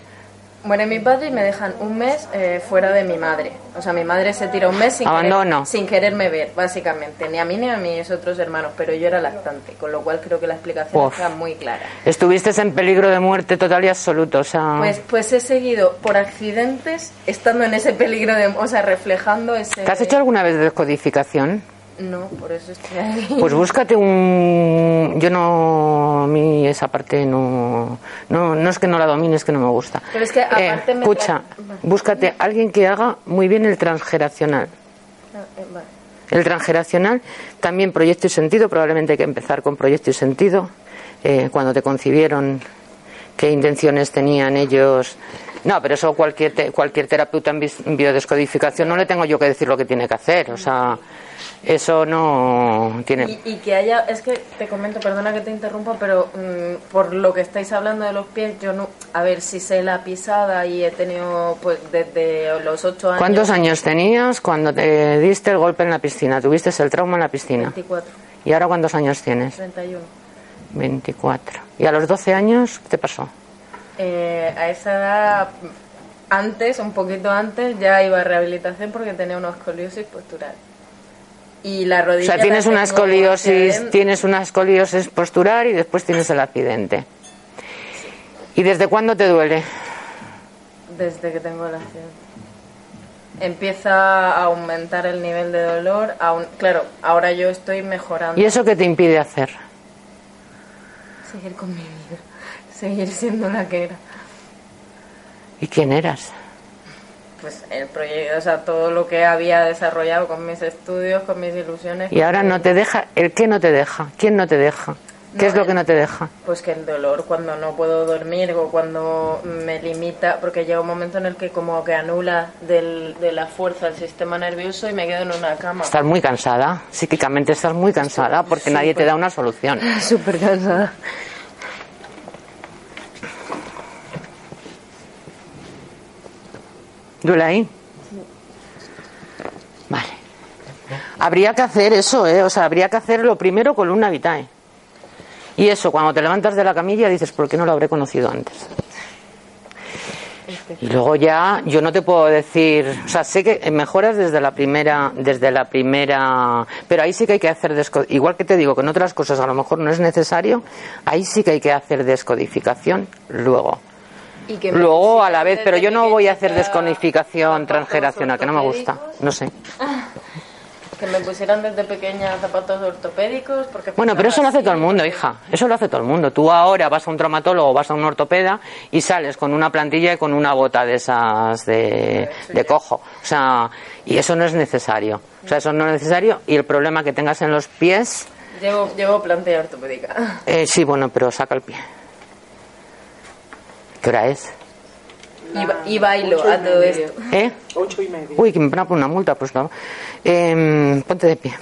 Muere mi padre y me dejan un mes eh, fuera de mi madre. O sea, mi madre se tira un mes sin, Abandono. querer- sin quererme ver, básicamente. Ni a mí ni a mis otros hermanos, pero yo era lactante, con lo cual creo que la explicación Uf. está muy clara. Estuviste en peligro de muerte total y absoluto, o sea... Pues, pues he seguido por accidentes estando en ese peligro de... O sea, reflejando ese... ¿Te has hecho alguna vez descodificación? No, por eso estoy ahí. Pues búscate un... Yo no... A mí esa parte no... No, no es que no la domine, es que no me gusta. Pero es que Eh, aparte me... escucha, tra- búscate alguien que haga muy bien el transgeracional. Ah, eh, vale. El transgeracional, también proyecto y sentido, probablemente hay que empezar con proyecto y sentido. Eh, cuando te concibieron, qué intenciones tenían ellos. No, pero eso cualquier, te- cualquier terapeuta en biodescodificación no le tengo yo que decir lo que tiene que hacer. O sea, eso no tiene. Y, y que haya, es que te comento, perdona que te interrumpa, pero mm, por lo que estáis hablando de los pies, yo no, a ver si sé la pisada y he tenido, pues desde los ocho años. ¿Cuántos años tenías cuando te diste el golpe en la piscina? ¿Tuviste el trauma en la piscina? 24, ¿Y ahora cuántos años tienes? 31. 24. ¿Y a los 12 años qué te pasó? Eh, a esa edad, antes, un poquito antes, ya iba a rehabilitación porque tenía una escoliosis postural. Y la O rodilla. sea, tienes la una escoliosis, tienes una escoliosis postural y después tienes el accidente. ¿Y desde cuándo te duele? Desde que tengo el accidente. Empieza a aumentar el nivel de dolor. aún- claro, ahora yo estoy mejorando. ¿Y eso qué te impide hacer? Seguir con mi vida. Seguir siendo la que era. ¿Y quién eras? Pues el proyecto, o sea, todo lo que había desarrollado con mis estudios, con mis ilusiones. Y ahora no te deja, ¿el qué no te deja? ¿Quién no te deja? ¿Qué No, es lo que no te deja? Pues que el dolor cuando no puedo dormir o cuando me limita, porque llega un momento en el que como que anula del- de la fuerza el sistema nervioso y me quedo en una cama. Estás muy cansada, psíquicamente estás muy cansada porque nadie te da una solución. Súper cansada. ¿Duele ahí? Vale. Habría que hacer eso, ¿eh? O sea, habría que hacerlo primero con una vitae. Y eso, cuando te levantas de la camilla dices, ¿por qué no lo habré conocido antes? Y luego ya, yo no te puedo decir, o sea, sé que mejoras desde la primera, desde la primera, pero ahí sí que hay que hacer, igual que te digo que en otras cosas a lo mejor no es necesario, ahí sí que hay que hacer descodificación luego. Y que me Luego a la vez, pero yo no voy a hacer zapatos transgeneracional, que no me gusta, no sé. Que me pusieran desde pequeña zapatos ortopédicos. Porque Bueno, pero eso lo hace todo el mundo, hija. Eso lo hace todo el mundo. Tú ahora vas a un traumatólogo, vas a un ortopeda y sales con una plantilla y con una bota de esas de, de cojo. O sea, y eso no es necesario. O sea, eso no es necesario. Y el problema que tengas en los pies, Llevo, llevo plantilla ortopédica. eh, sí, bueno, pero saca el pie. ¿Qué hora es? Y, ba- y bailo Ocho y a todo media. esto. ¿Eh? Ocho y media. Uy, que me van a poner una multa, pues no. Eh, ponte de pie.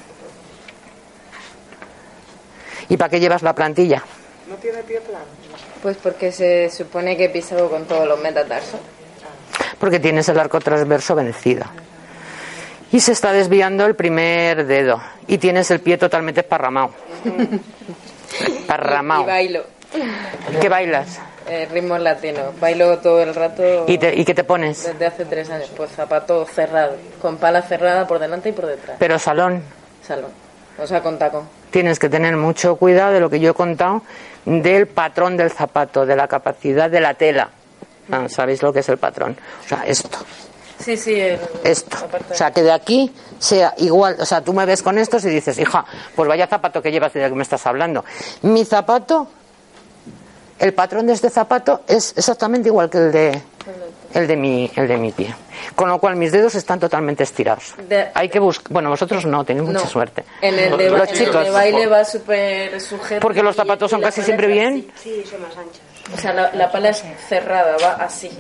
¿Y para qué llevas la plantilla? ¿No tiene pie plano? Pues porque se supone que piso con todos los metatarsos. Porque tienes el arco transverso vencido. Y se está desviando el primer dedo. Y tienes el pie totalmente esparramado. Y Esparramado. bailo. ¿Qué bailas? Eh, ritmos latinos. Bailo todo el rato. ¿Y, te- ¿Y qué te pones? Desde hace tres años. Pues zapato cerrado. Con pala cerrada por delante y por detrás. Pero salón. Salón. O sea, con tacón. Tienes que tener mucho cuidado de lo que yo he contado del patrón del zapato, de la capacidad de la tela. Ah, ¿Sabéis lo que es el patrón? O sea, esto. Sí, sí. el- esto. O sea, que de aquí sea igual. O sea, tú me ves con estos y dices, hija, pues vaya zapato que llevas de que me estás hablando. Mi zapato, el patrón de este zapato es exactamente igual que el de, el de, mi, el de mi pie. Con lo cual mis dedos están totalmente estirados. De- Hay que buscar. Bueno, vosotros no, tenéis mucha No. suerte. En el de, Los el chicos. de baile va súper sujeto. Porque los zapatos son casi siempre bien. Sí, son más anchas. así. O sea, la, la pala es cerrada, va así.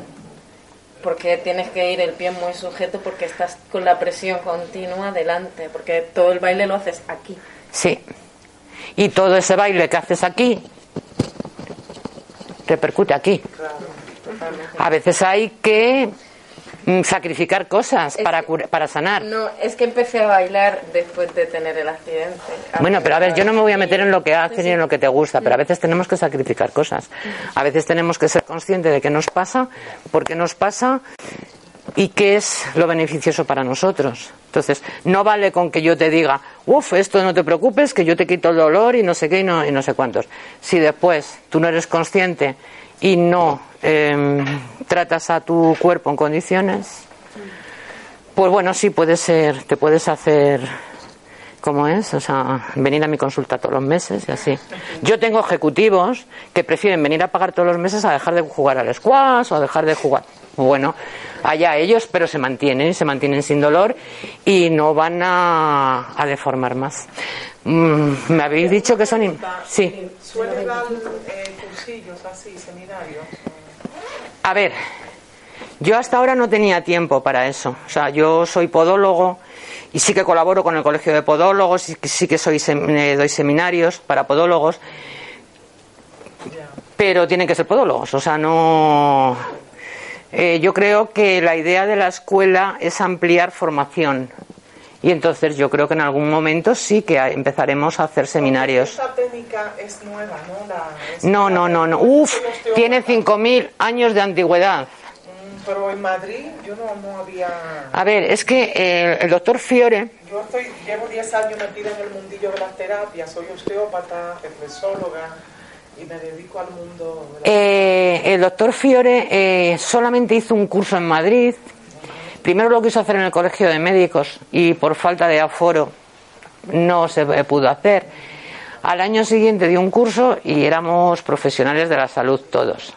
Porque tienes que ir el pie muy sujeto porque estás con la presión continua delante. Porque todo el baile lo haces aquí. Sí. Y todo ese baile que haces aquí repercute aquí. A veces hay que mm, sacrificar cosas Es para, que- para sanar. No, es que empecé a bailar después de tener el accidente. Bueno, pero a ver, yo no me voy a meter en lo que Sí, haces sí. ni en lo que te gusta, pero a veces tenemos que sacrificar cosas. A veces tenemos que ser conscientes de qué nos pasa, por qué nos pasa y qué es lo beneficioso para nosotros. Entonces, no vale con que yo te diga, uff, esto no te preocupes, que yo te quito el dolor y no sé qué y no, sé cuántos. Si después tú no eres consciente y no em, tratas a tu cuerpo en condiciones, pues bueno, sí puede ser, te puedes hacer como es, o sea, venir a mi consulta todos los meses y así. Yo tengo ejecutivos que prefieren venir a pagar todos los meses a dejar de jugar al squash o a dejar de jugar. Bueno, allá ellos, pero se mantienen se mantienen sin dolor y no van a, a deformar más. Mm, me habéis dicho que son... Sí. ¿Suele dar eh, cursillos así, seminarios? A ver, yo hasta ahora no tenía tiempo para eso. O sea, yo soy podólogo y sí que colaboro con el Colegio de Podólogos, y sí que soy sem- eh, doy seminarios para podólogos, pero tienen que ser podólogos. O sea, no. Eh, yo creo que la idea de la escuela es ampliar formación. Y entonces yo creo que en algún momento sí que empezaremos a hacer seminarios. Esta técnica es nueva, ¿no? La, es- No, no, no, no. Uf, tiene 5.000 años de antigüedad. Mm, Pero en Madrid yo no, no había... A ver, es que eh, el doctor Fiore, Yo estoy, llevo 10 años metida en el mundillo de las terapias, soy osteópata, reflexóloga eh, el doctor Fiore eh, solamente hizo un curso en Madrid. Primero lo quiso hacer en el colegio de médicos y por falta de aforo no se pudo hacer. Al año siguiente dio un curso y éramos profesionales de la salud todos.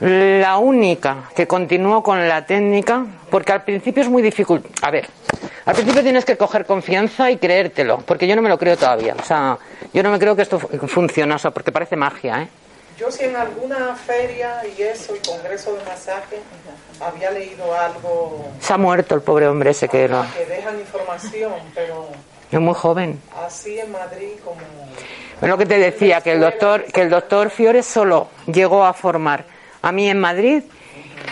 La única que continuó con la técnica, porque al principio es muy difícil. A ver, al principio tienes que coger confianza y creértelo, porque yo no me lo creo todavía. O sea, yo no me creo que esto fu- funcione, o sea, porque parece magia, ¿eh? Yo si en alguna feria y eso, y congreso de masaje, había leído algo Se ha muerto el pobre hombre ese que era que dejan información, pero es muy joven. así en Madrid como... Es lo que te decía, que el doctor, que el doctor Fiore solo llegó a formar a mí en Madrid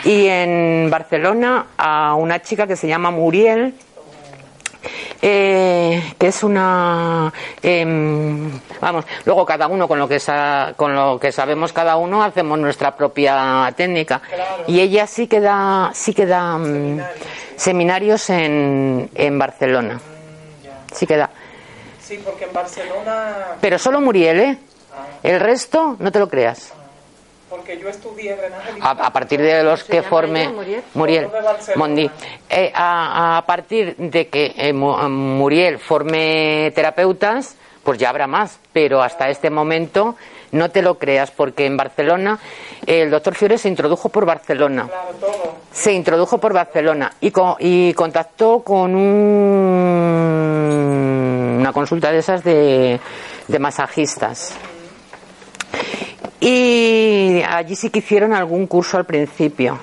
y en Barcelona a una chica que se llama Muriel, eh, que es una em, vamos luego cada uno con lo que sa- con lo que sabemos cada uno hacemos nuestra propia técnica. Y ella sí que da sí que da mm, seminarios. en, en Barcelona. Sí que da. Sí, porque en Barcelona... pero solo Muriel, ¿eh? El resto, no te lo creas. Porque yo estudié drenaje a, a partir de los que forme Muriel, Barcelona. Mondi, eh, a, a partir de que eh, Mu- Muriel forme terapeutas, pues ya habrá más, pero hasta este momento no te lo creas, porque en Barcelona el doctor Fiore se introdujo por Barcelona. Claro, todo. Se introdujo por Barcelona y, co- y contactó con un- una consulta de esas de, de masajistas. Y allí sí que hicieron algún curso al principio,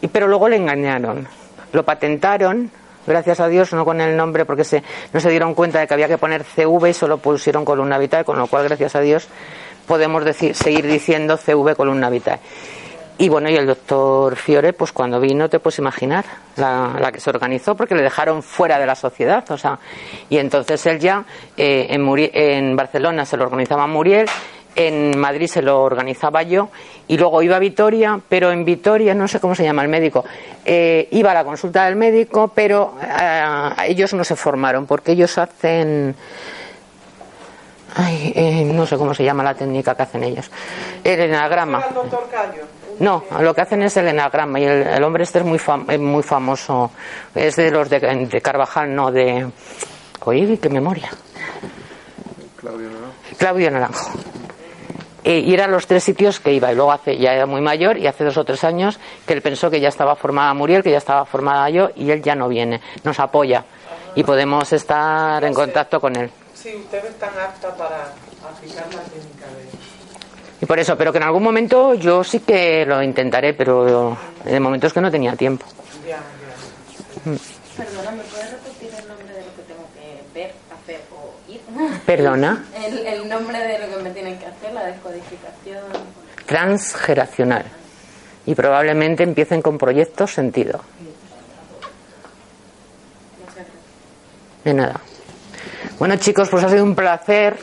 y, pero luego le engañaron. Lo patentaron, gracias a Dios, no con el nombre, porque se, no se dieron cuenta de que había que poner CV y solo pusieron columna vitae, con lo cual, gracias a Dios, podemos decir, seguir diciendo CV columna vitae. Y bueno, y el doctor Fiore, pues cuando vino, te puedes imaginar la, que se organizó, porque le dejaron fuera de la sociedad, o sea, y entonces él ya eh, en, Muri- en Barcelona se lo organizaba Muriel, en Madrid se lo organizaba yo, y luego iba a Vitoria, pero en Vitoria, no sé cómo se llama el médico, eh, iba a la consulta del médico, pero eh, ellos no se formaron, porque ellos hacen Ay, eh, no sé cómo se llama la técnica que hacen ellos. El enagrama. No, lo que hacen es el enagrama y el, el hombre este es muy, fam- muy famoso. Es de los de, de Carvajal, no de... Oye, qué memoria. Claudio, ¿no? Claudio Naranjo. Eh, y eran los tres sitios que iba. Y luego hace, ya era muy mayor y hace dos o tres años que él pensó que ya estaba formada Muriel, que ya estaba formada yo y él ya no viene. Nos apoya y podemos estar en contacto con él. Sí, usted es tan apta para aplicar la técnica de... Y por eso, pero que en algún momento yo sí que lo intentaré, pero de momento es que no tenía tiempo. Ya, ya. Perdona, ¿me puedes repetir el nombre de lo que tengo que ver, hacer o ir? Perdona. El, el nombre de lo que me tienen que hacer, la descodificación. Transgeneracional. Y probablemente empiecen con proyectos sentido. De nada. Bueno chicos, pues ha sido un placer.